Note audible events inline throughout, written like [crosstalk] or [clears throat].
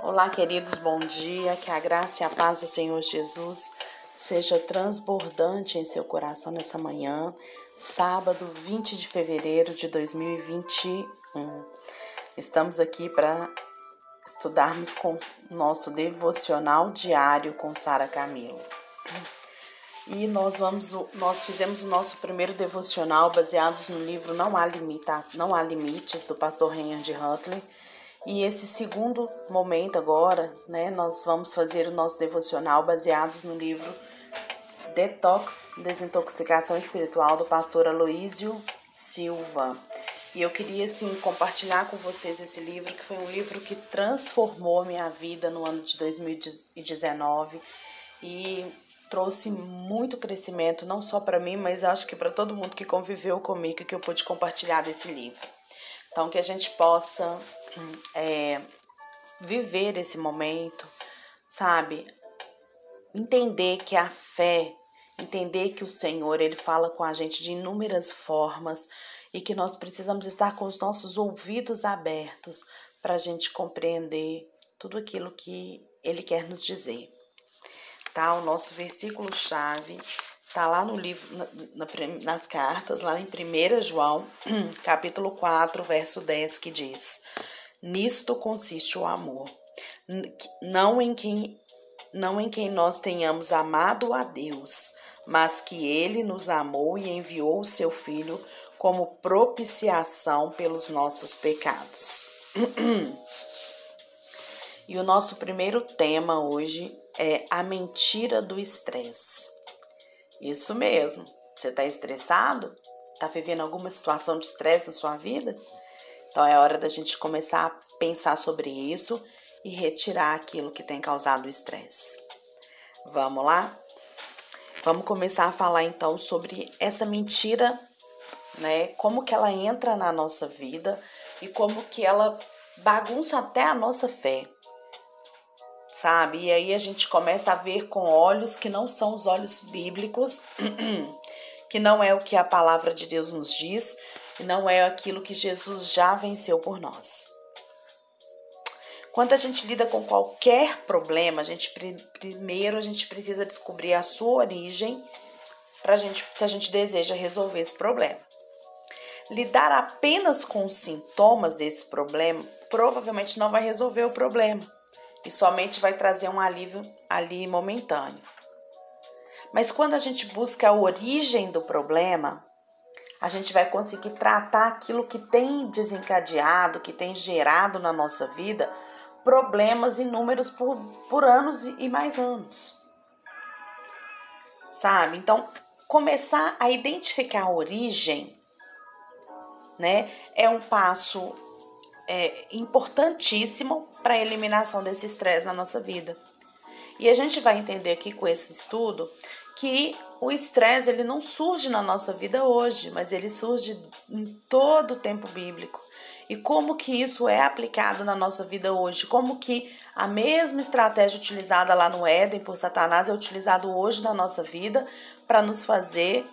Olá, queridos, bom dia. Que a graça e a paz do Senhor Jesus seja transbordante em seu coração nessa manhã, sábado 20 de fevereiro de 2021. Estamos aqui para estudarmos com nosso devocional diário com Sara Camilo. E nós vamos, nós fizemos o nosso primeiro devocional baseados no livro Não há, Limita, Não há Limites do pastor Reinhard Huntley. E esse segundo momento agora, né, nós vamos fazer o nosso devocional baseados no livro Detox, Desintoxicação Espiritual do pastor Aloísio Silva. E eu queria assim compartilhar com vocês esse livro, que foi um livro que transformou minha vida no ano de 2019 e trouxe muito crescimento, não só para mim, mas acho que para todo mundo que conviveu comigo, que eu pude compartilhar desse livro. Então, que a gente possa é, viver esse momento, sabe? Entender que a fé, entender que o Senhor, Ele fala com a gente de inúmeras formas e que nós precisamos estar com os nossos ouvidos abertos para a gente compreender tudo aquilo que Ele quer nos dizer tá? O nosso versículo-chave tá lá no livro, na, na, nas cartas, lá em 1 João, [clears throat] capítulo 4, verso 10, que diz: Nisto consiste o amor, não em quem não em quem nós tenhamos amado a Deus, mas que ele nos amou e enviou o seu filho como propiciação pelos nossos pecados. [clears throat] e o nosso primeiro tema hoje é a mentira do estresse. Isso mesmo. Você está estressado? Está vivendo alguma situação de estresse na sua vida? Então é hora da gente começar a pensar sobre isso e retirar aquilo que tem causado estresse. Vamos lá? Vamos começar a falar então sobre essa mentira, né? Como que ela entra na nossa vida e como que ela bagunça até a nossa fé sabe? E aí a gente começa a ver com olhos que não são os olhos bíblicos, [clears throat] que não é o que a palavra de Deus nos diz, não é aquilo que Jesus já venceu por nós. Quando a gente lida com qualquer problema, a gente primeiro a gente precisa descobrir a sua origem para gente, se a gente deseja resolver esse problema. Lidar apenas com os sintomas desse problema provavelmente não vai resolver o problema e somente vai trazer um alívio ali momentâneo. Mas quando a gente busca a origem do problema, a gente vai conseguir tratar aquilo que tem desencadeado, que tem gerado na nossa vida problemas inúmeros por, por anos e mais anos. Sabe? Então, começar a identificar a origem, né, é um passo é, importantíssimo para a eliminação desse estresse na nossa vida. E a gente vai entender aqui com esse estudo que o estresse ele não surge na nossa vida hoje, mas ele surge em todo o tempo bíblico. E como que isso é aplicado na nossa vida hoje? Como que a mesma estratégia utilizada lá no Éden por Satanás é utilizado hoje na nossa vida para nos fazer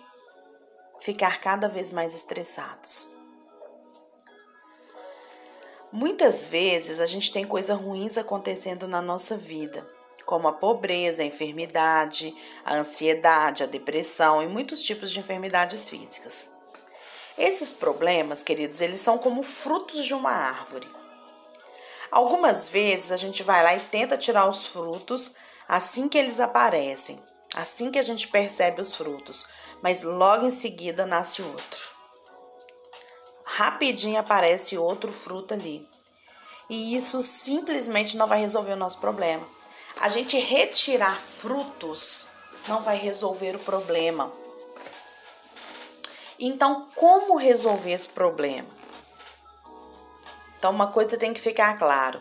ficar cada vez mais estressados. Muitas vezes a gente tem coisas ruins acontecendo na nossa vida, como a pobreza, a enfermidade, a ansiedade, a depressão e muitos tipos de enfermidades físicas. Esses problemas, queridos, eles são como frutos de uma árvore. Algumas vezes a gente vai lá e tenta tirar os frutos assim que eles aparecem, assim que a gente percebe os frutos, mas logo em seguida nasce outro rapidinho aparece outro fruto ali. E isso simplesmente não vai resolver o nosso problema. A gente retirar frutos não vai resolver o problema. Então, como resolver esse problema? Então, uma coisa tem que ficar claro: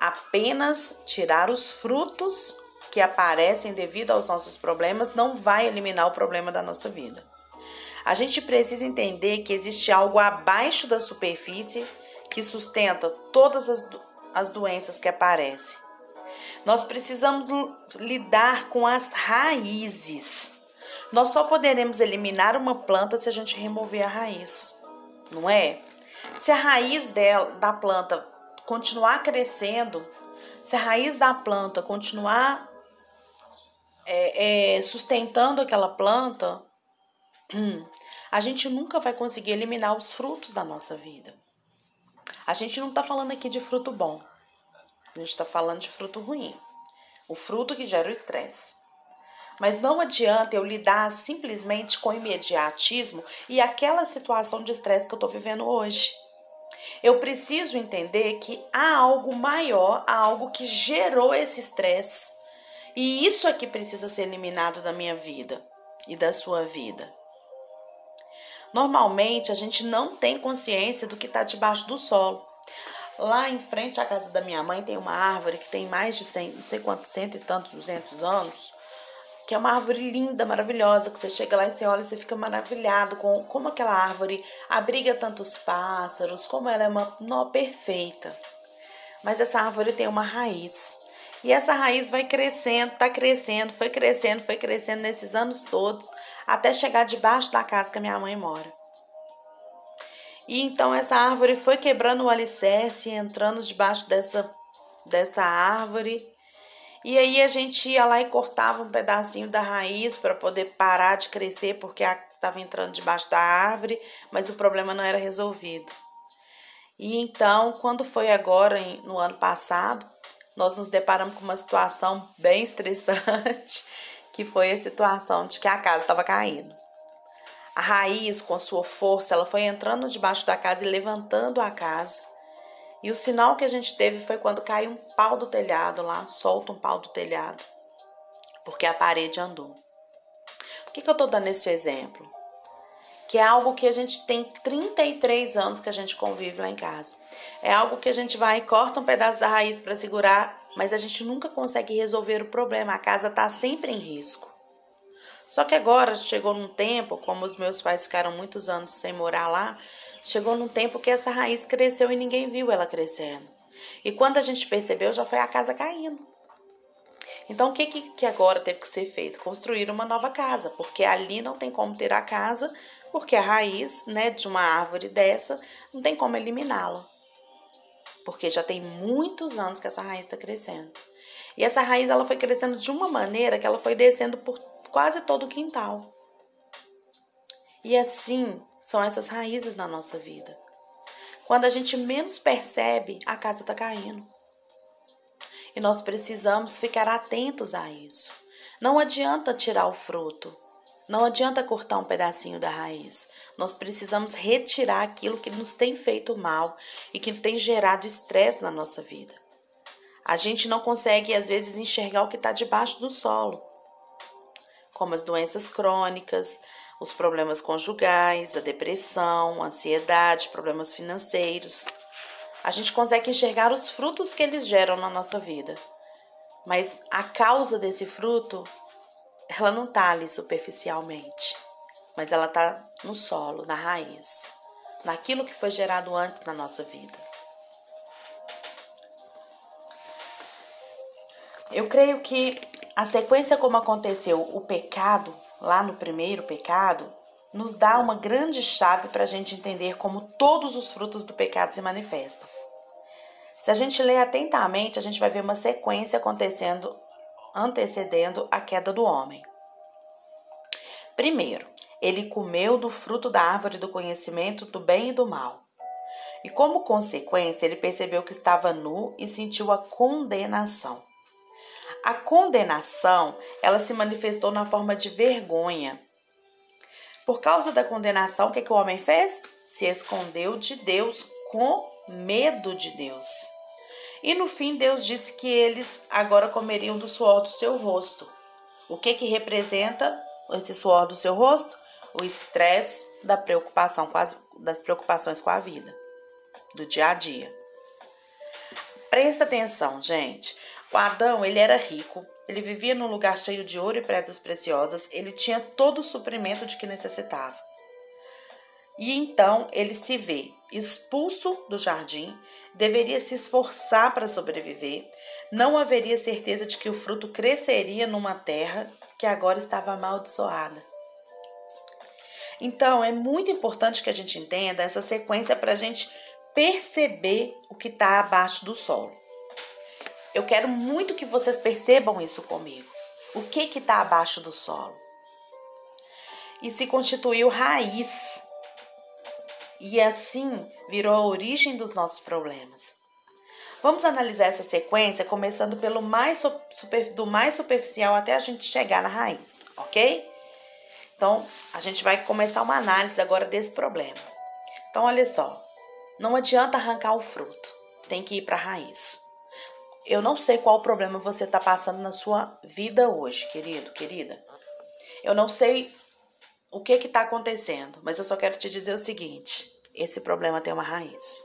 apenas tirar os frutos que aparecem devido aos nossos problemas não vai eliminar o problema da nossa vida. A gente precisa entender que existe algo abaixo da superfície que sustenta todas as, as doenças que aparecem. Nós precisamos lidar com as raízes. Nós só poderemos eliminar uma planta se a gente remover a raiz, não é? Se a raiz dela, da planta continuar crescendo, se a raiz da planta continuar é, é, sustentando aquela planta, a gente nunca vai conseguir eliminar os frutos da nossa vida. A gente não está falando aqui de fruto bom, a gente está falando de fruto ruim, o fruto que gera o estresse. Mas não adianta eu lidar simplesmente com imediatismo e aquela situação de estresse que eu estou vivendo hoje. Eu preciso entender que há algo maior, há algo que gerou esse estresse. E isso aqui precisa ser eliminado da minha vida e da sua vida. Normalmente a gente não tem consciência do que está debaixo do solo. Lá em frente à casa da minha mãe tem uma árvore que tem mais de 100, não sei quantos, cento e tantos, duzentos anos, que é uma árvore linda, maravilhosa, que você chega lá e você olha e você fica maravilhado com como aquela árvore abriga tantos pássaros, como ela é uma nó perfeita. Mas essa árvore tem uma raiz. E essa raiz vai crescendo, tá crescendo, foi crescendo, foi crescendo nesses anos todos, até chegar debaixo da casa que a minha mãe mora. E então essa árvore foi quebrando o alicerce, entrando debaixo dessa, dessa árvore. E aí a gente ia lá e cortava um pedacinho da raiz para poder parar de crescer, porque estava entrando debaixo da árvore, mas o problema não era resolvido. E então, quando foi agora, no ano passado, nós nos deparamos com uma situação bem estressante, [laughs] que foi a situação de que a casa estava caindo. A raiz, com sua força, ela foi entrando debaixo da casa e levantando a casa. E o sinal que a gente teve foi quando caiu um pau do telhado lá, solta um pau do telhado, porque a parede andou. Por que, que eu estou dando esse exemplo? Que é algo que a gente tem 33 anos que a gente convive lá em casa. É algo que a gente vai e corta um pedaço da raiz para segurar, mas a gente nunca consegue resolver o problema. A casa está sempre em risco. Só que agora chegou num tempo, como os meus pais ficaram muitos anos sem morar lá, chegou num tempo que essa raiz cresceu e ninguém viu ela crescendo. E quando a gente percebeu, já foi a casa caindo. Então, o que, que agora teve que ser feito? Construir uma nova casa, porque ali não tem como ter a casa, porque a raiz né, de uma árvore dessa não tem como eliminá-la porque já tem muitos anos que essa raiz está crescendo. E essa raiz ela foi crescendo de uma maneira que ela foi descendo por quase todo o quintal. E assim são essas raízes na nossa vida. Quando a gente menos percebe, a casa está caindo. E nós precisamos ficar atentos a isso. Não adianta tirar o fruto, não adianta cortar um pedacinho da raiz. Nós precisamos retirar aquilo que nos tem feito mal e que tem gerado estresse na nossa vida. A gente não consegue, às vezes, enxergar o que está debaixo do solo, como as doenças crônicas, os problemas conjugais, a depressão, a ansiedade, problemas financeiros. A gente consegue enxergar os frutos que eles geram na nossa vida. Mas a causa desse fruto ela não está ali superficialmente, mas ela está no solo, na raiz, naquilo que foi gerado antes na nossa vida. Eu creio que a sequência como aconteceu o pecado, lá no primeiro pecado, nos dá uma grande chave para a gente entender como todos os frutos do pecado se manifestam. Se a gente ler atentamente, a gente vai ver uma sequência acontecendo antecedendo a queda do homem. Primeiro, ele comeu do fruto da árvore do conhecimento do bem e do mal. E como consequência, ele percebeu que estava nu e sentiu a condenação. A condenação, ela se manifestou na forma de vergonha. Por causa da condenação, o que, que o homem fez? Se escondeu de Deus com medo de Deus. E no fim, Deus disse que eles agora comeriam do suor do seu rosto. O que que representa esse suor do seu rosto? O estresse da preocupação com as, das preocupações com a vida, do dia a dia. Presta atenção, gente. O Adão, ele era rico, ele vivia num lugar cheio de ouro e pedras preciosas, ele tinha todo o suprimento de que necessitava. E então ele se vê expulso do jardim, deveria se esforçar para sobreviver, não haveria certeza de que o fruto cresceria numa terra que agora estava amaldiçoada. Então, é muito importante que a gente entenda essa sequência para a gente perceber o que está abaixo do solo. Eu quero muito que vocês percebam isso comigo. O que que está abaixo do solo? E se constituiu raiz. E assim virou a origem dos nossos problemas. Vamos analisar essa sequência começando pelo mais super, do mais superficial até a gente chegar na raiz, ok? Então, a gente vai começar uma análise agora desse problema. Então, olha só. Não adianta arrancar o fruto. Tem que ir para a raiz. Eu não sei qual problema você está passando na sua vida hoje, querido, querida. Eu não sei o que está acontecendo, mas eu só quero te dizer o seguinte: esse problema tem uma raiz.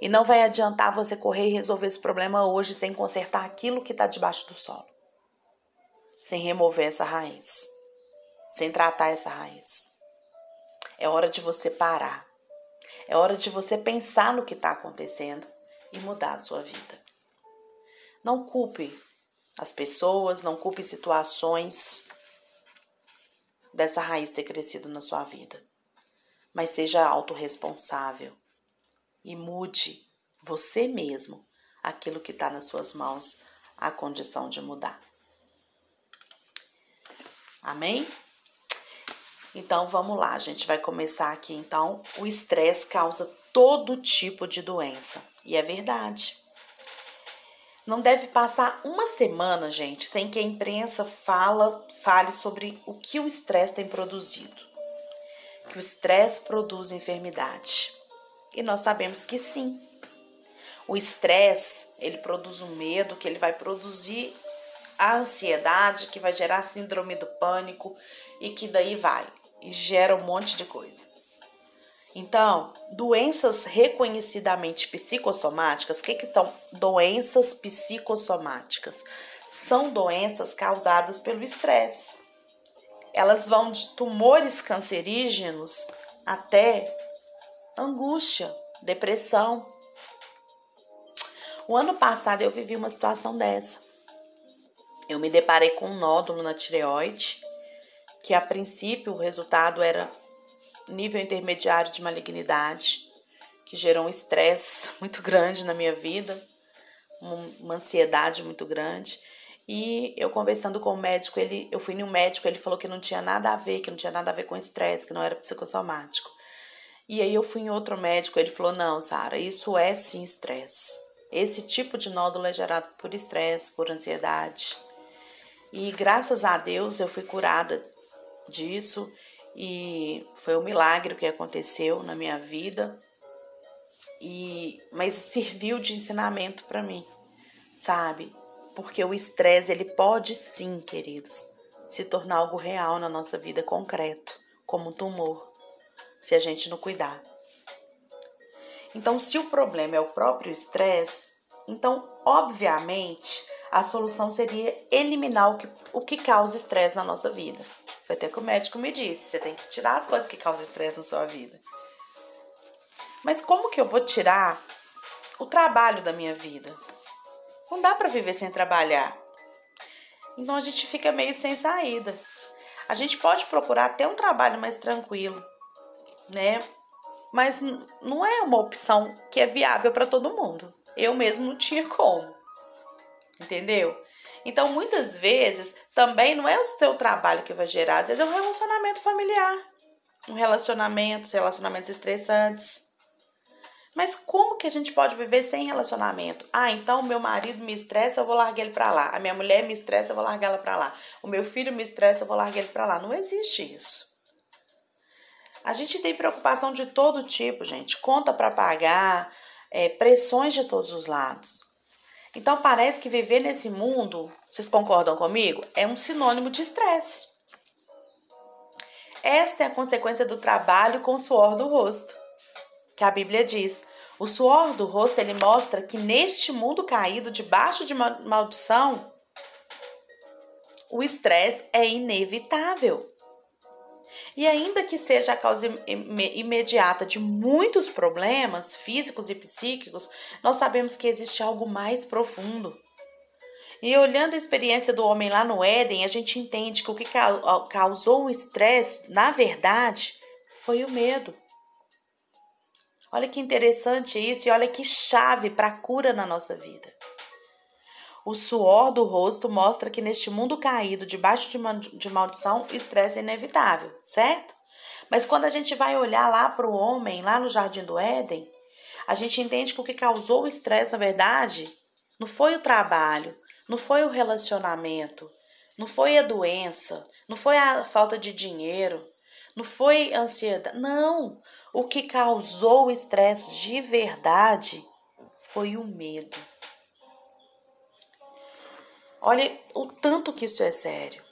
E não vai adiantar você correr e resolver esse problema hoje sem consertar aquilo que está debaixo do solo. Sem remover essa raiz. Sem tratar essa raiz. É hora de você parar. É hora de você pensar no que está acontecendo e mudar a sua vida. Não culpe as pessoas, não culpe situações dessa raiz ter crescido na sua vida. Mas seja autorresponsável e mude você mesmo aquilo que está nas suas mãos, a condição de mudar. Amém? Então vamos lá, a gente vai começar aqui. Então, o estresse causa todo tipo de doença, e é verdade. Não deve passar uma semana, gente, sem que a imprensa fala, fale sobre o que o estresse tem produzido. Que o estresse produz enfermidade. E nós sabemos que sim. O estresse, ele produz um medo, que ele vai produzir a ansiedade, que vai gerar síndrome do pânico e que daí vai e gera um monte de coisa. Então, doenças reconhecidamente psicossomáticas, o que, que são doenças psicossomáticas? São doenças causadas pelo estresse. Elas vão de tumores cancerígenos até angústia, depressão. O ano passado eu vivi uma situação dessa. Eu me deparei com um nódulo na tireoide, que a princípio o resultado era nível intermediário de malignidade, que gerou um estresse [laughs] muito grande na minha vida, uma ansiedade muito grande. E eu conversando com o médico, ele, eu fui no médico, ele falou que não tinha nada a ver, que não tinha nada a ver com estresse, que não era psicossomático. E aí eu fui em outro médico, ele falou: "Não, Sara, isso é sim estresse. Esse tipo de nódulo é gerado por estresse, por ansiedade". E graças a Deus eu fui curada disso e foi um milagre o que aconteceu na minha vida. E mas serviu de ensinamento para mim, sabe? Porque o estresse ele pode sim, queridos, se tornar algo real na nossa vida concreto, como um tumor se a gente não cuidar. Então, se o problema é o próprio estresse, então, obviamente, a solução seria eliminar o que, o que causa estresse na nossa vida. Foi até que o médico me disse: você tem que tirar as coisas que causam estresse na sua vida. Mas como que eu vou tirar o trabalho da minha vida? Não dá para viver sem trabalhar. Então a gente fica meio sem saída. A gente pode procurar até um trabalho mais tranquilo, né? Mas não é uma opção que é viável para todo mundo. Eu mesmo não tinha como. Entendeu? Então, muitas vezes, também não é o seu trabalho que vai gerar, às vezes é um relacionamento familiar. Um relacionamento, relacionamentos estressantes. Mas como que a gente pode viver sem relacionamento? Ah, então meu marido me estressa, eu vou largar ele para lá. A minha mulher me estressa, eu vou largar ela para lá. O meu filho me estressa, eu vou largar ele para lá. Não existe isso. A gente tem preocupação de todo tipo, gente. Conta para pagar, é, pressões de todos os lados. Então parece que viver nesse mundo, vocês concordam comigo? É um sinônimo de estresse. Esta é a consequência do trabalho com o suor do rosto. Que a Bíblia diz: o suor do rosto ele mostra que neste mundo caído, debaixo de maldição, o estresse é inevitável. E ainda que seja a causa imediata de muitos problemas físicos e psíquicos, nós sabemos que existe algo mais profundo. E olhando a experiência do homem lá no Éden, a gente entende que o que causou o estresse, na verdade, foi o medo. Olha que interessante isso e olha que chave para a cura na nossa vida. O suor do rosto mostra que neste mundo caído, debaixo de, de maldição, o estresse é inevitável, certo? Mas quando a gente vai olhar lá para o homem, lá no Jardim do Éden, a gente entende que o que causou o estresse, na verdade, não foi o trabalho, não foi o relacionamento, não foi a doença, não foi a falta de dinheiro, não foi a ansiedade. Não! O que causou o estresse de verdade foi o medo. Olha o tanto que isso é sério,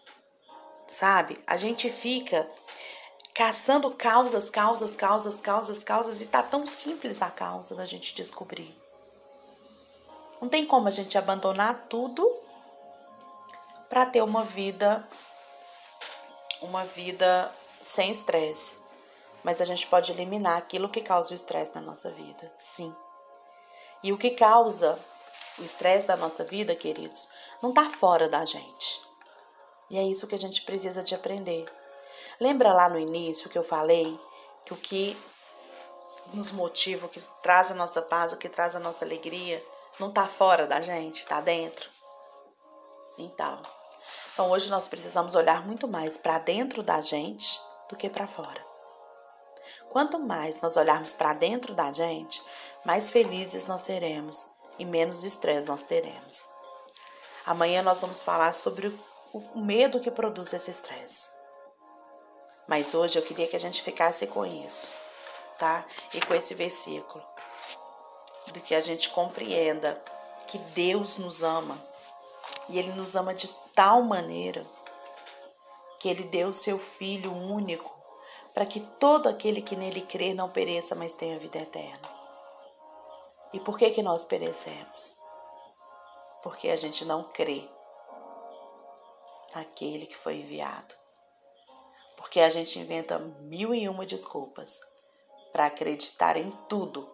sabe? A gente fica caçando causas, causas, causas, causas, causas e tá tão simples a causa da gente descobrir. Não tem como a gente abandonar tudo para ter uma vida uma vida sem estresse. Mas a gente pode eliminar aquilo que causa o estresse na nossa vida. Sim. E o que causa o estresse da nossa vida, queridos, não está fora da gente. E é isso que a gente precisa de aprender. Lembra lá no início que eu falei que o que nos motiva, o que traz a nossa paz, o que traz a nossa alegria, não está fora da gente, está dentro? Então, então hoje nós precisamos olhar muito mais para dentro da gente do que para fora. Quanto mais nós olharmos para dentro da gente, mais felizes nós seremos e menos estresse nós teremos. Amanhã nós vamos falar sobre o medo que produz esse estresse. Mas hoje eu queria que a gente ficasse com isso, tá? E com esse versículo. De que a gente compreenda que Deus nos ama. E Ele nos ama de tal maneira que Ele deu o seu Filho único para que todo aquele que nele crê não pereça, mas tenha vida eterna. E por que, que nós perecemos? Porque a gente não crê naquele que foi enviado. Porque a gente inventa mil e uma desculpas para acreditar em tudo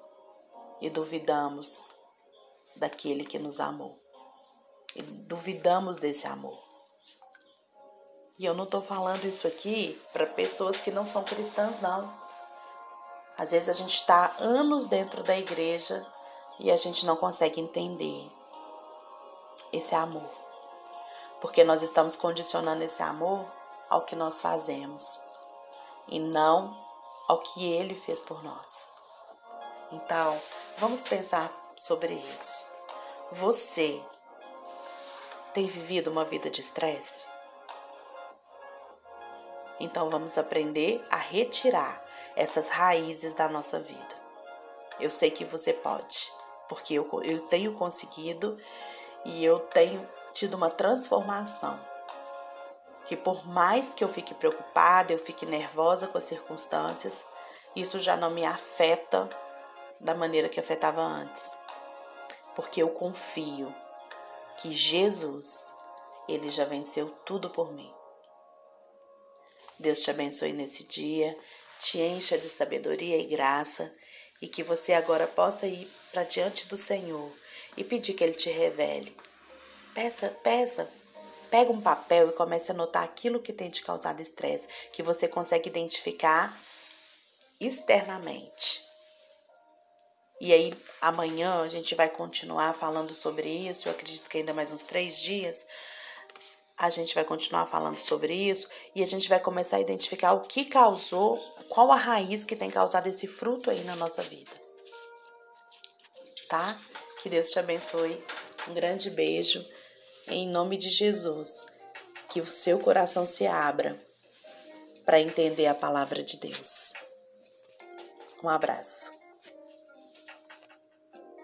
e duvidamos daquele que nos amou. E duvidamos desse amor. E eu não estou falando isso aqui para pessoas que não são cristãs, não. Às vezes a gente está anos dentro da igreja e a gente não consegue entender esse amor. Porque nós estamos condicionando esse amor ao que nós fazemos e não ao que ele fez por nós. Então, vamos pensar sobre isso. Você tem vivido uma vida de estresse? Então, vamos aprender a retirar essas raízes da nossa vida. Eu sei que você pode porque eu, eu tenho conseguido e eu tenho tido uma transformação. Que por mais que eu fique preocupada, eu fique nervosa com as circunstâncias, isso já não me afeta da maneira que afetava antes. Porque eu confio que Jesus, ele já venceu tudo por mim. Deus te abençoe nesse dia, te encha de sabedoria e graça e que você agora possa ir para diante do Senhor e pedir que Ele te revele. Peça, peça, pega um papel e comece a anotar aquilo que tem te causado estresse, que você consegue identificar externamente. E aí, amanhã a gente vai continuar falando sobre isso. Eu acredito que ainda mais uns três dias a gente vai continuar falando sobre isso e a gente vai começar a identificar o que causou, qual a raiz que tem causado esse fruto aí na nossa vida. Tá? Que Deus te abençoe. Um grande beijo. Em nome de Jesus. Que o seu coração se abra para entender a palavra de Deus. Um abraço.